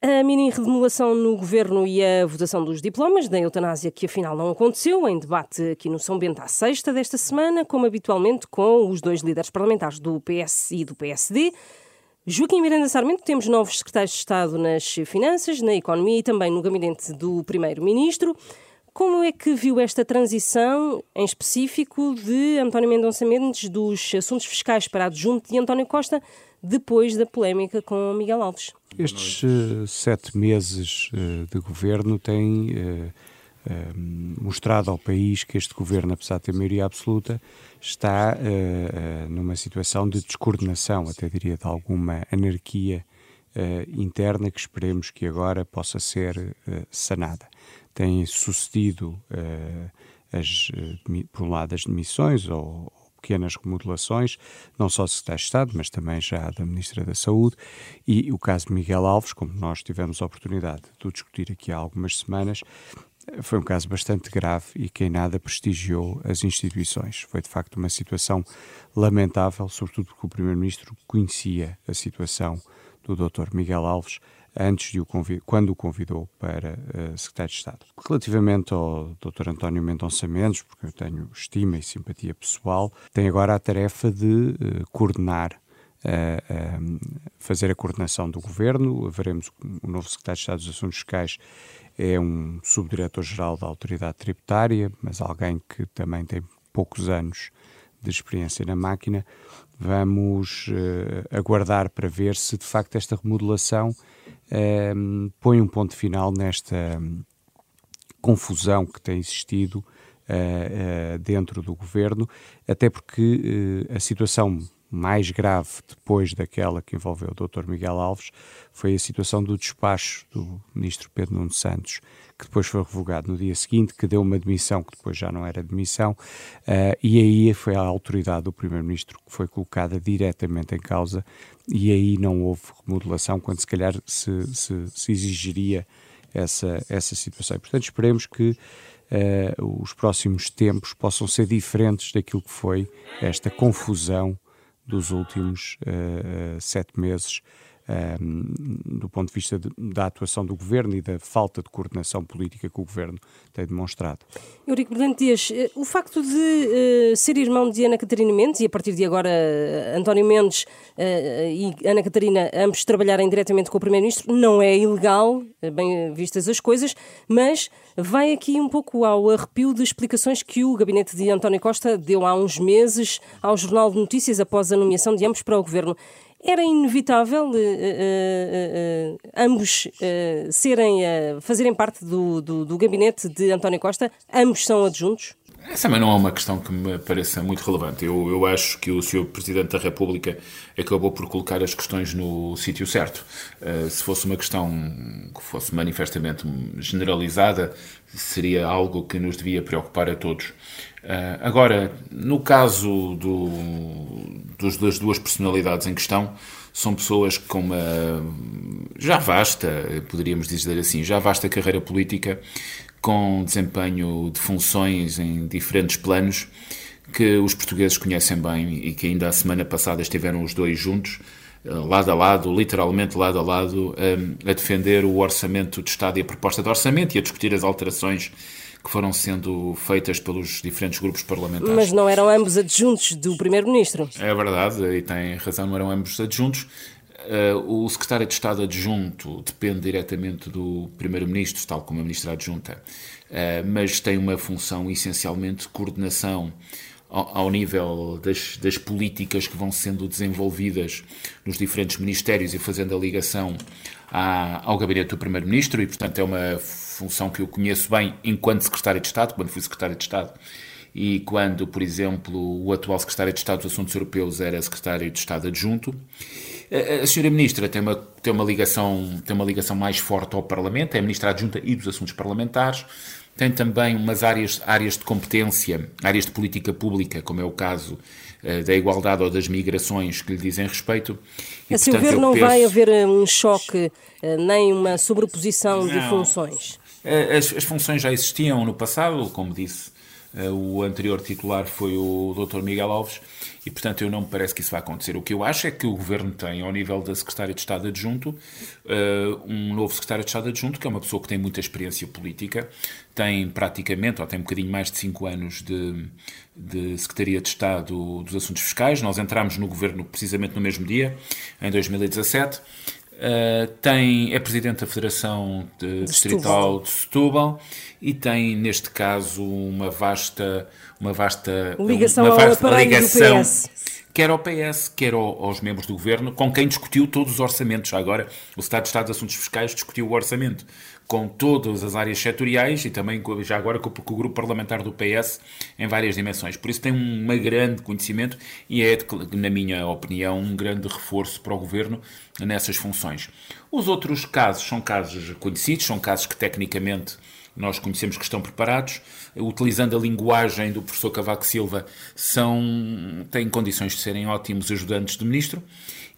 A mini remodelação no governo e a votação dos diplomas da eutanásia, que afinal não aconteceu, em debate aqui no São Bento à sexta desta semana, como habitualmente com os dois líderes parlamentares do PS e do PSD. Joaquim Miranda Sarmento, temos novos secretários de Estado nas finanças, na economia e também no gabinete do primeiro-ministro. Como é que viu esta transição, em específico, de António Mendonça Mendes dos assuntos fiscais para adjunto de António Costa, depois da polémica com Miguel Alves? Estes uh, sete meses uh, de governo têm uh, mostrado ao país que este governo, apesar de ter maioria absoluta, está numa situação de descoordenação, até diria de alguma anarquia interna que esperemos que agora possa ser sanada. Tem sucedido as, por um lado, as demissões ou, pequenas remodelações, não só do Secretário de Estado, mas também já da Ministra da Saúde, e o caso de Miguel Alves, como nós tivemos a oportunidade de discutir aqui há algumas semanas, foi um caso bastante grave e que em nada prestigiou as instituições. Foi de facto uma situação lamentável, sobretudo porque o Primeiro-Ministro conhecia a situação do Dr. Miguel Alves antes de o quando o convidou para uh, secretário de Estado. Relativamente ao Dr. António Mendonça Mendes, porque eu tenho estima e simpatia pessoal, tem agora a tarefa de uh, coordenar uh, fazer a coordenação do governo. Veremos o novo secretário de Estado dos Assuntos Fiscais é um subdiretor-geral da autoridade tributária, mas alguém que também tem poucos anos de experiência na máquina. Vamos uh, aguardar para ver se de facto esta remodelação uh, põe um ponto final nesta um, confusão que tem existido uh, dentro do governo, até porque a situação mais grave depois daquela que envolveu o Dr. Miguel Alves foi a situação do despacho do ministro Pedro Nuno Santos, que depois foi revogado no dia seguinte, que deu uma demissão que depois já não era demissão, uh, e aí foi a autoridade do primeiro-ministro que foi colocada diretamente em causa, e aí não houve remodelação, quando se calhar se, se, se exigiria essa, essa situação. E, portanto, esperemos que uh, os próximos tempos possam ser diferentes daquilo que foi esta confusão dos últimos uh, sete meses do ponto de vista de, da atuação do governo e da falta de coordenação política que o governo tem demonstrado. Eurico Brilhante Dias, eh, o facto de uh, ser irmão de Ana Catarina Mendes e a partir de agora uh, António Mendes uh, e Ana Catarina ambos trabalharem diretamente com o Primeiro-Ministro não é ilegal, bem vistas as coisas, mas vai aqui um pouco ao arrepio de explicações que o gabinete de António Costa deu há uns meses ao Jornal de Notícias após a nomeação de ambos para o governo era inevitável uh, uh, ambos serem, fazerem parte do, do, do, gabinete de António Costa, ambos são adjuntos? Essa também não é uma questão que me pareça muito relevante. Eu, eu acho que o Sr. Presidente da República acabou por colocar as questões no sítio certo. se fosse uma questão que fosse manifestamente generalizada, seria algo que nos devia preocupar a todos. Uh, agora, no caso do, dos, das duas personalidades em questão, são pessoas com uma já vasta, poderíamos dizer assim, já vasta carreira política, com desempenho de funções em diferentes planos, que os portugueses conhecem bem e que ainda a semana passada estiveram os dois juntos, ah, lado a lado, literalmente lado a lado, a, a defender o orçamento de Estado e a proposta de orçamento e a discutir as alterações que foram sendo feitas pelos diferentes grupos parlamentares. Mas não eram ambos adjuntos do Primeiro-Ministro. É verdade, e tem razão, não eram ambos adjuntos. Uh, o secretário de Estado adjunto depende diretamente do Primeiro-Ministro, tal como a Ministra adjunta, uh, mas tem uma função essencialmente de coordenação ao, ao nível das, das, políticas que vão sendo desenvolvidas nos diferentes ministérios e fazendo a ligação à, ao gabinete do Primeiro-Ministro, e portanto é uma função que eu conheço bem enquanto secretário de Estado, quando fui secretário de Estado, e quando, por exemplo, o atual secretário de Estado dos Assuntos Europeus era secretário de Estado adjunto. A senhora ministra tem uma, tem uma, ligação, tem uma ligação mais forte ao Parlamento, é ministra adjunta e dos Assuntos Parlamentares. Tem também umas áreas, áreas de competência, áreas de política pública, como é o caso uh, da igualdade ou das migrações que lhe dizem respeito. E, a seu ver, não penso... vai haver eh, um choque, uh, nem uma sobreposição não. de funções? Eh, as, as, funções já existiam no passado, como disse, eh, o anterior titular foi o Dr. Miguel Alves, e, portanto, eu não me parece que isso vai acontecer. O que eu acho é que o Governo tem, ao nível da Secretária de Estado Adjunto, uh, um novo Secretário de Estado Adjunto, que é uma pessoa que tem muita experiência política, tem praticamente, ou tem um bocadinho mais de cinco anos de, de Secretaria de Estado dos Assuntos Fiscais. Nós entramos no Governo precisamente no mesmo dia, em 2017. Uh, tem, é presidente da Federação de, Distrital de Setúbal e tem, neste caso, uma vasta, uma vasta ligação uma vasta ao ligação, do PS. Quer ao PS, quer ao, aos membros do governo, com quem discutiu todos os orçamentos. Agora, o Estado de Estado de Assuntos Fiscais discutiu o orçamento com todas as áreas setoriais e também já agora com, com, o grupo parlamentar do PS em várias dimensões. Por isso tem um grande conhecimento e é, na minha opinião, um grande reforço para o governo nessas funções. Os outros casos são casos conhecidos, são casos que tecnicamente nós conhecemos que estão preparados, utilizando a linguagem do professor Cavaco Silva, são, têm condições de serem ótimos ajudantes do ministro.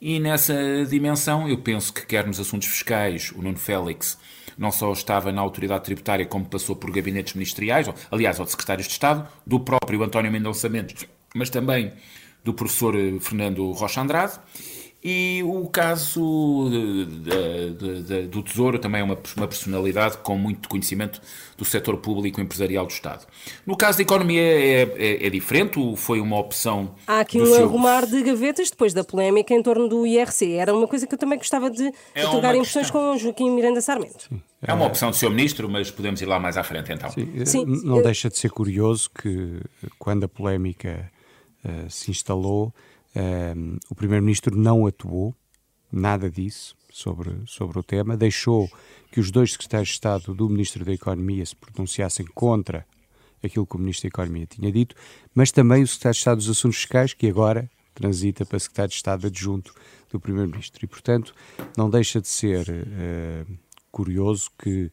E nessa dimensão, eu penso que quer nos assuntos fiscais, o Nuno Félix não só estava na autoridade tributária, como passou por gabinetes ministeriais, aliás, ao secretários de Estado, do próprio António Mendonça Mendes, mas também do professor eh, Fernando Rocha Andrade. E o caso de, de, de, do Tesouro também é uma, uma, personalidade com muito conhecimento do setor público empresarial do Estado. No caso da economia é, é, é diferente, foi uma opção. Há aqui um seu... arrumar de gavetas depois da polémica em torno do IRC. Era uma coisa que eu também gostava de é trocar impressões com Joaquim Miranda Sarmento. Sim. É uma opção do Sr. Ministro, mas podemos ir lá mais à frente então. Sim, Sim. não deixa de ser curioso que quando a polémica uh, se instalou um, o Primeiro-Ministro não atuou, nada disso sobre, sobre o tema, deixou que os dois secretários de Estado do Ministro da Economia se pronunciassem contra aquilo que o Ministro da Economia tinha dito, mas também o Secretário de Estado dos Assuntos Fiscais, que agora transita para Secretário de Estado adjunto do Primeiro-Ministro. E, portanto, não deixa de ser uh, curioso que,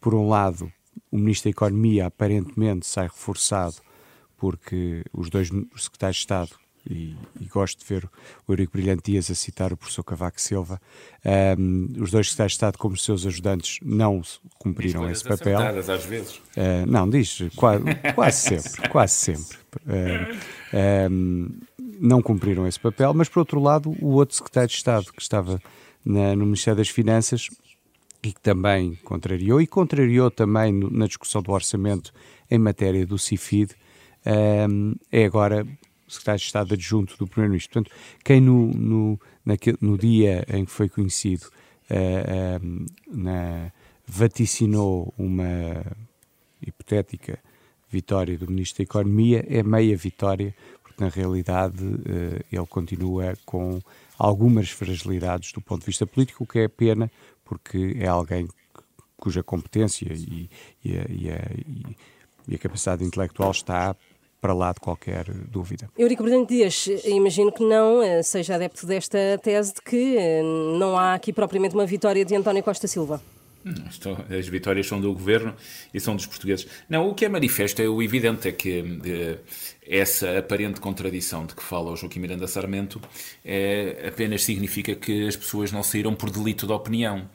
por um lado, o Ministro da Economia aparentemente sai reforçado porque os dois secretários de Estado e, e, gosto de ver o Eurico Brilhante Dias a citar o professor Cavaco Silva. Um, os dois secretários de Estado, como seus ajudantes, não cumpriram esse papel. às vezes. Uh, não, diz, quase, quase sempre, quase sempre. Uh, um, não cumpriram esse papel, mas por outro lado, o outro secretário de Estado que estava na, no Ministério das Finanças e que também contrariou, e contrariou também no, na discussão do orçamento em matéria do CIFID, um, é agora secretário de Estado adjunto do Primeiro-Ministro. Portanto, quem no, no, naquele, no dia em que foi conhecido uh, na, vaticinou uma hipotética vitória do Ministro da Economia é meia vitória, porque na realidade uh, ele continua com algumas fragilidades do ponto de vista político, o que é pena, porque é alguém cuja competência e, e, a, e, a, e a capacidade intelectual está para lá de qualquer dúvida. Eurico Brilhante Dias, imagino que não eh, seja adepto desta tese de que eh, não há aqui propriamente uma vitória de António Costa Silva. As vitórias são do governo e são dos portugueses. Não, o que é manifesto é o evidente é que eh, essa aparente contradição de que fala o Joaquim Miranda Sarmento é, apenas significa que as pessoas não saíram por delito de opinião.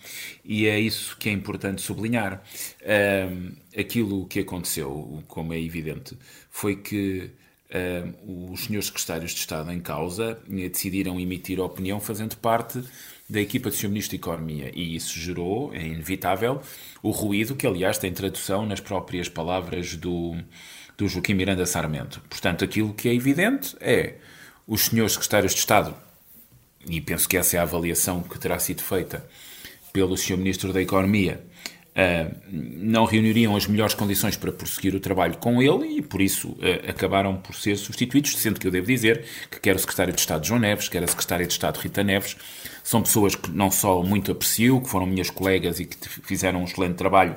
E é isso que é importante sublinhar. aquilo que aconteceu, como é evidente, foi que os senhores secretários de Estado em causa decidiram emitir opinião fazendo parte da equipa de Sr. Ministro da Economia. E isso gerou, é inevitável, o ruído que, aliás, tem tradução nas próprias palavras do, do Joaquim Miranda Sarmento. Portanto, aquilo que é evidente é os senhores secretários de Estado, e penso que essa é a avaliação que terá sido feita pelo Sr. Ministro da Economia, Uh, não reuniriam as melhores condições para prosseguir o trabalho com ele e, por isso, uh, acabaram por ser substituídos, sendo que eu devo dizer que quer o secretário de Estado João Neves, quer a secretária de Estado Rita Neves, são pessoas que não só muito aprecio, que foram minhas colegas e que fizeram um excelente trabalho,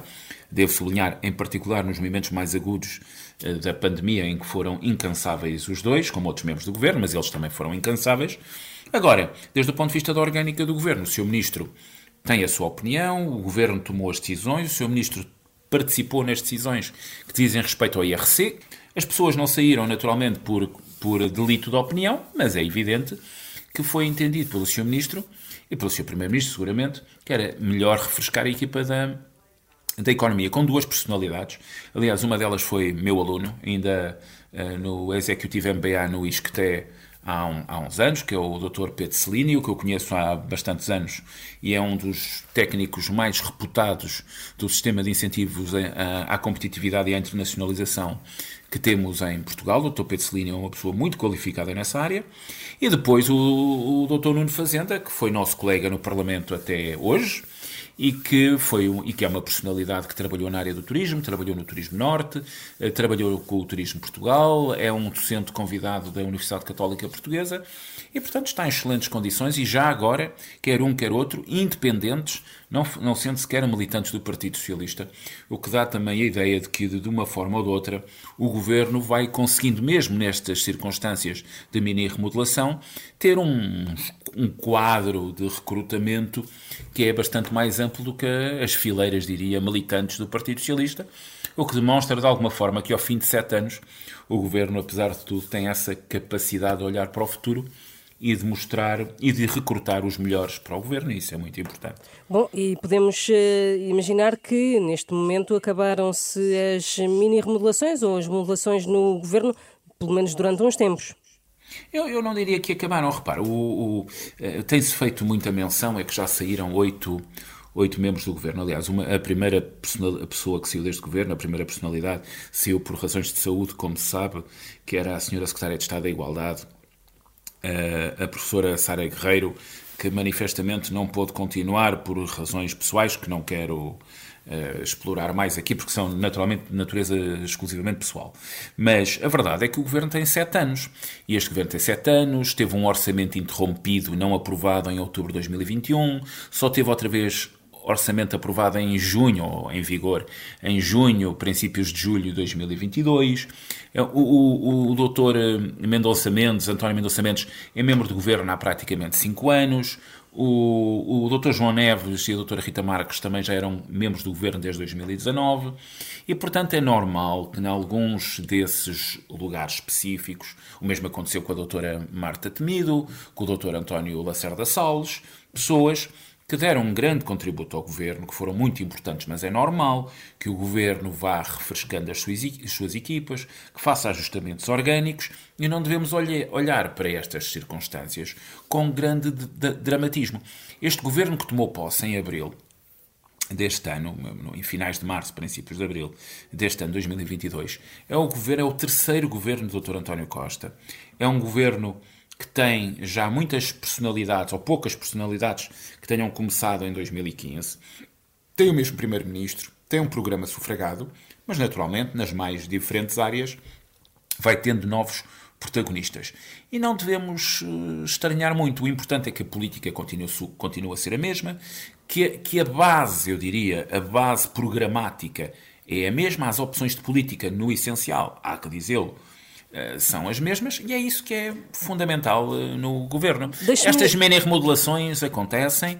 devo sublinhar, em particular nos momentos mais agudos uh, da pandemia, em que foram incansáveis os dois, como outros membros do governo, mas eles também foram incansáveis. Agora, desde o ponto de vista da orgânica do governo, o seu ministro tem a sua opinião, o governo tomou as decisões, o seu ministro participou nas decisões que dizem respeito ao IRC. As pessoas não saíram naturalmente por, por delito de opinião, mas é evidente que foi entendido pelo Sr. Ministro e pelo Sr. Primeiro-Ministro, seguramente, que era melhor refrescar a equipa da, da economia com duas personalidades. Aliás, uma delas foi meu aluno, ainda uh, no Executive MBA no ISCTE há, um, há uns anos, que é o Dr. Pedro Celini, o que eu conheço há bastantes anos e é um dos técnicos mais reputados do sistema de incentivos à, competitividade e à internacionalização que temos em Portugal. O Dr. Pedro Celini é uma pessoa muito qualificada nessa área. E depois o, o Dr. Nuno Fazenda, que foi nosso colega no Parlamento até hoje, e que foi um, e que é uma personalidade que trabalhou na área do turismo, trabalhou no Turismo Norte, eh, trabalhou com o Turismo Portugal, é um docente convidado da Universidade Católica Portuguesa e, portanto, está em excelentes condições e já agora, quer um, quer outro, independentes, não, não sendo sequer militantes do Partido Socialista, o que dá também a ideia de que, de uma forma ou de outra, o governo vai conseguindo, mesmo nestas circunstâncias de mini remodelação, ter um, um quadro de recrutamento que é bastante mais amplo do que as fileiras, diria, militantes do Partido Socialista, o que demonstra, de alguma forma, que ao fim de sete anos o governo, apesar de tudo, tem essa capacidade de olhar para o futuro e de mostrar e de recrutar os melhores para o governo, e isso é muito importante. Bom, e podemos uh, imaginar que neste momento acabaram-se as mini remodelações ou as remodelações no governo, pelo menos durante uns tempos. Eu, eu não diria que acabaram. Repara, o, o uh, tem-se feito muita menção, é que já saíram oito, oito membros do governo. Aliás, uma, a primeira a pessoa que saiu deste governo, a primeira personalidade, saiu por razões de saúde, como se sabe, que era a senhora Secretária de Estado da Igualdade, a professora Sara Guerreiro, que manifestamente não pôde continuar por razões pessoais que não quero uh, explorar mais aqui, porque são naturalmente de natureza exclusivamente pessoal. Mas a verdade é que o governo tem sete anos. E este governo tem sete anos, teve um orçamento interrompido, não aprovado em outubro de 2021, só teve outra vez orçamento aprovado em junho, ou em vigor, em junho, princípios de julho de 2022. É, o, o, o doutor eh, Mendonça Mendes, António Mendonça Mendes, é membro do governo há praticamente cinco anos. O, o Dr. João Neves e a Dra. Rita Marques também já eram membros do governo desde 2019 e, portanto, é normal que em alguns desses lugares específicos, o mesmo aconteceu com a Dra. Marta Temido, com o Dr. António Lacerda Salles, pessoas que deram um grande contributo ao governo, que foram muito importantes, mas é normal que o governo vá refrescando as suas, as suas equipas, que faça ajustamentos orgânicos e não devemos olhar para estas circunstâncias com grande dramatismo. Este governo que tomou posse em abril deste ano, em finais de março, princípios de abril deste ano 2022, é o governo, é o terceiro governo do Dr. António Costa. É um governo que tem já muitas personalidades, ou poucas personalidades, que tenham começado em 2015. Tem o mesmo Primeiro-Ministro, tem um programa sufragado, mas naturalmente, nas mais diferentes áreas, vai tendo novos protagonistas. E não devemos uh, estranhar muito. O importante é que a política continue, a ser a mesma, que a, que a base, eu diria, a base programática é a mesma, as opções de política, no essencial, há que dizê-lo, eh, são as mesmas e é isso que é fundamental uh, no governo. Estas mini remodelações acontecem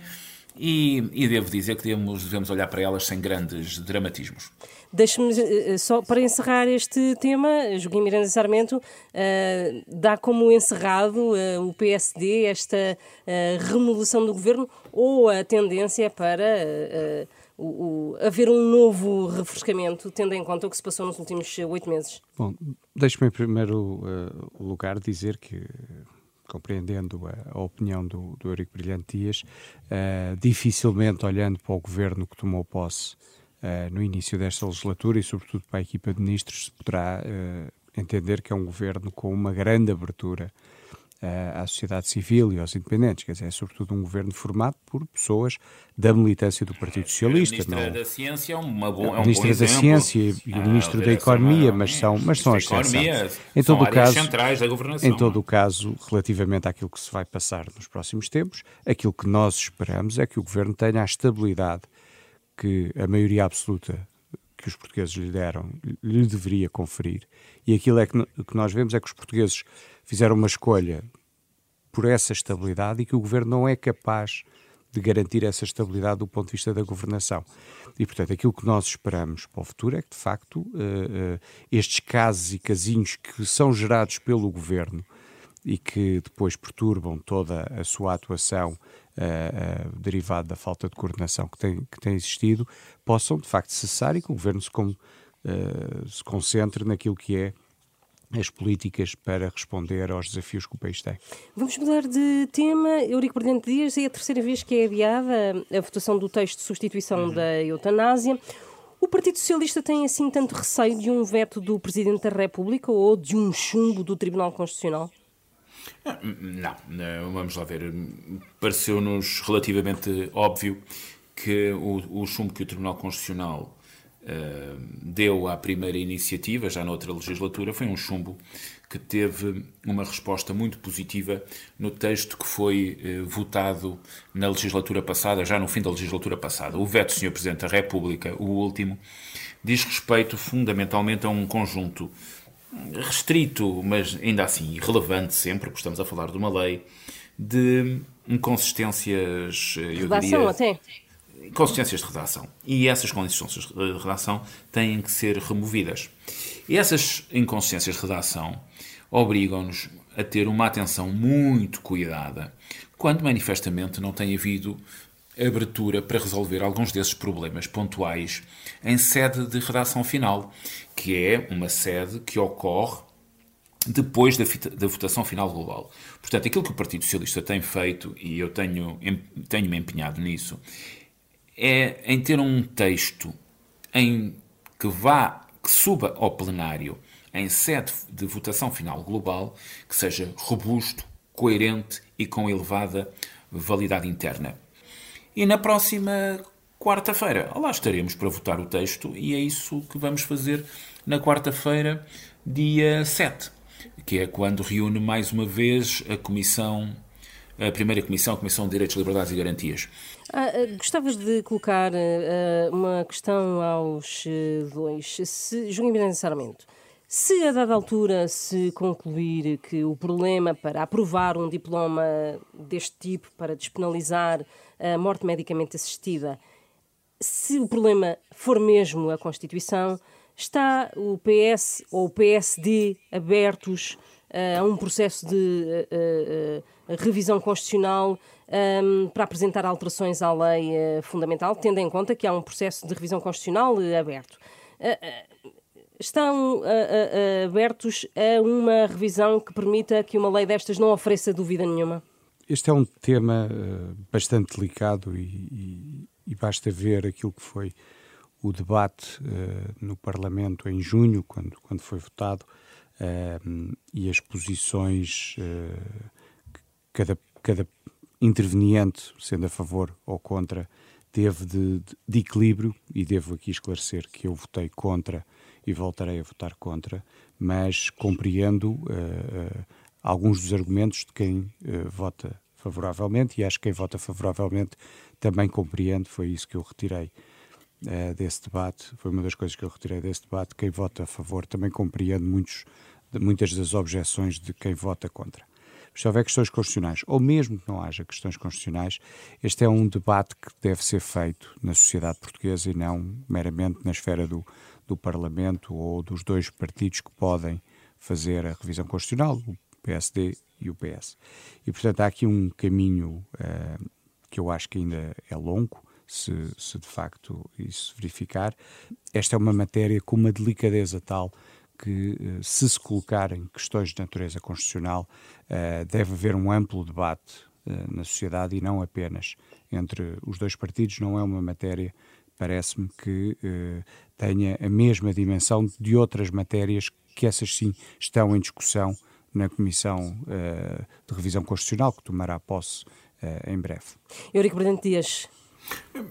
e, e, devo dizer que devemos, devemos olhar para elas sem grandes dramatismos. Deixe-me uh, só para encerrar este tema, Joaquim Miranda Sarmento uh, dá como encerrado o PSD esta remodelação do governo ou a tendência para o, o, haver um novo refrescamento, tendo em conta o que se passou nos últimos oito meses? Bom, deixe-me em primeiro uh, lugar dizer que compreendendo a, a, opinião do, do Eurico Brilhante Dias, uh, dificilmente olhando para o governo que tomou posse uh, no início desta legislatura e sobretudo para a equipa de ministros, se poderá uh, entender que é um governo com uma grande abertura à sociedade civil e aos independentes. Quer dizer, é sobretudo um governo formado por pessoas da militância do Partido Socialista. A Ministra não... da Ciência é uma boa, é um Ministra da exemplo. Ciência e o ah, Ministro da Economia, mas são, mas são as sensatas. Em todo o caso, centrais da governação. Em todo o caso, relativamente àquilo que se vai passar nos próximos tempos, aquilo que nós esperamos é que o governo tenha a estabilidade que a maioria absoluta que os portugueses lhe deram lhe deveria conferir. E aquilo é que, que nós vemos é que os portugueses fizeram uma escolha por essa estabilidade e que o governo não é capaz de garantir essa estabilidade do ponto de vista da governação. E, portanto, aquilo que nós esperamos para o futuro é que, de facto, uh, uh, estes casos e casinhos que são gerados pelo governo e que depois perturbam toda a sua atuação uh, derivada da falta de coordenação que tem, que tem existido, possam, de facto, cessar e que o governo se, com, se concentre naquilo que é as políticas para responder aos desafios que o país tem. Vamos mudar de tema. Eurico Brilhante Dias, é a terceira vez que é adiada a votação do texto de substituição uhum. da eutanásia. O Partido Socialista tem assim tanto receio de um veto do Presidente da República ou de um chumbo do Tribunal Constitucional? Não, não vamos lá ver. Pareceu-nos relativamente óbvio que o, o chumbo que o Tribunal Constitucional uh, deu à primeira iniciativa, já noutra legislatura, foi um chumbo que teve uma resposta muito positiva no texto que foi uh, votado na legislatura passada, já no fim da legislatura passada. O veto, Sr. Presidente da República, o último, diz respeito fundamentalmente a um conjunto restrito, mas ainda assim relevante sempre, porque estamos a falar de uma lei, de inconsistências, eh, eu Redação diria... até consistências de redação. E essas consistências de redação têm que ser removidas. E essas inconsistências de redação obrigam-nos a ter uma atenção muito cuidada quando manifestamente não tem havido abertura para resolver alguns desses problemas pontuais em sede de redação final, que é uma sede que ocorre depois da, da, votação final global. Portanto, aquilo que o Partido Socialista tem feito, e eu tenho, tenho-me empenhado nisso, é em ter um texto em que vá, que suba ao plenário em sede de votação final global, que seja robusto, coerente e com elevada validade interna. E na próxima quarta-feira, lá estaremos para votar o texto e é isso que vamos fazer na quarta-feira, dia 7, que é quando reúne mais uma vez a Comissão a primeira comissão, a Comissão de Direitos, Liberdades e Garantias. Ah, ah gostavas de colocar uh, uma questão aos uh, dois. Se, julguem necessariamente, se a dada altura se concluir que o problema para aprovar um diploma deste tipo, para despenalizar a morte medicamente assistida, se o problema for mesmo a Constituição, está o PS ou o PSD abertos uh, a um processo de revisão constitucional um, para apresentar alterações à lei fundamental, tendo em conta que há um processo de revisão constitucional uh, aberto. Uh, estão abertos a uma revisão que permita que uma lei destas não ofereça dúvida nenhuma? Este é um tema bastante delicado e, e, e, basta ver aquilo que foi o debate no Parlamento em junho, quando, quando foi votado, e as posições cada, cada interveniente, sendo a favor ou contra, teve de, de, de, equilíbrio, e devo aqui esclarecer que eu votei contra e voltarei a votar contra, mas compreendo uh, uh, alguns dos argumentos de quem uh, vota favoravelmente, e acho que quem vota favoravelmente também compreende, foi isso que eu retirei desse debate, foi uma das coisas que eu retirei desse debate, quem vota a favor também compreende muitos, muitas das objeções de quem vota contra. Se houver questões constitucionais, ou mesmo que não haja questões constitucionais, este é um debate que deve ser feito na sociedade portuguesa e não meramente na esfera do, do Parlamento ou dos dois partidos que podem fazer a revisão constitucional, o PSD e o PS. E, portanto, há aqui um caminho uh, que eu acho que ainda é longo, se, se de facto isso verificar. Esta é uma matéria com uma delicadeza tal que, eh, se se colocarem questões de natureza constitucional, eh, deve haver um amplo debate eh, na sociedade e não apenas entre os dois partidos. Não é uma matéria, parece-me, que tenha a mesma dimensão de outras matérias que essas sim estão em discussão na Comissão de Revisão Constitucional, que tomará posse em breve. Eurico Brilhante Dias.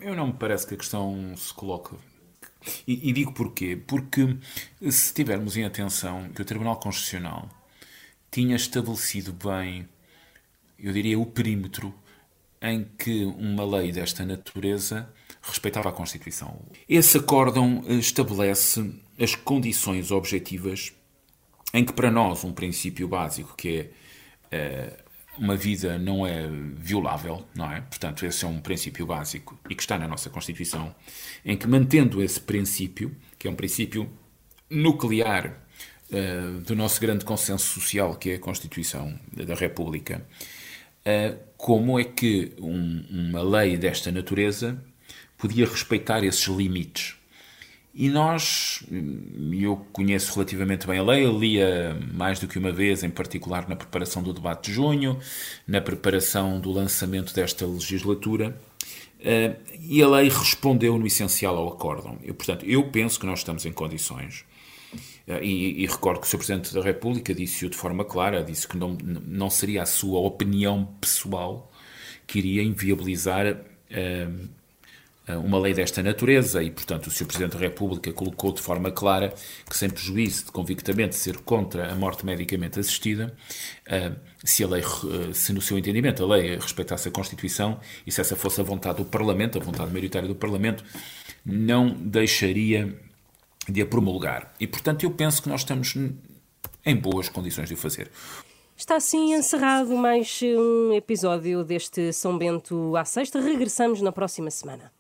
Eu não me parece que a questão se coloque e, e, digo porquê? Porque se tivermos em atenção que o Tribunal Constitucional tinha estabelecido bem, eu diria, o perímetro em que uma lei desta natureza respeitava a Constituição. Esse acórdão estabelece as condições objetivas em que, para nós, um princípio básico que é uh, uma vida não é violável, não é? Portanto, esse é um princípio básico e que está na nossa Constituição, em que, mantendo esse princípio, que é um princípio nuclear uh, do nosso grande consenso social, que é a Constituição da República, uh, como é que um, uma lei desta natureza podia respeitar esses limites? E nós, eu conheço relativamente bem a lei, lia mais do que uma vez, em particular na preparação do debate de junho, na preparação do lançamento desta legislatura, eh, e a lei respondeu no essencial ao acórdão. Eu, portanto, eu penso que nós estamos em condições, eh, e, e recordo que o Sr. Presidente da República disse-o de forma clara, disse que não, não seria a sua opinião pessoal que iria inviabilizar uh, uma lei desta natureza e, portanto, o Sr. Presidente da República colocou de forma clara que, sem prejuízo de convictamente ser contra a morte medicamente assistida, eh, se a lei, eh, se no seu entendimento a lei respeitasse a Constituição e se essa fosse a vontade do Parlamento, a vontade maioritária do Parlamento, não deixaria de a promulgar. E, portanto, eu penso que nós estamos em boas condições de o fazer. Está assim encerrado mais um episódio deste São Bento à Sexta. Regressamos na próxima semana.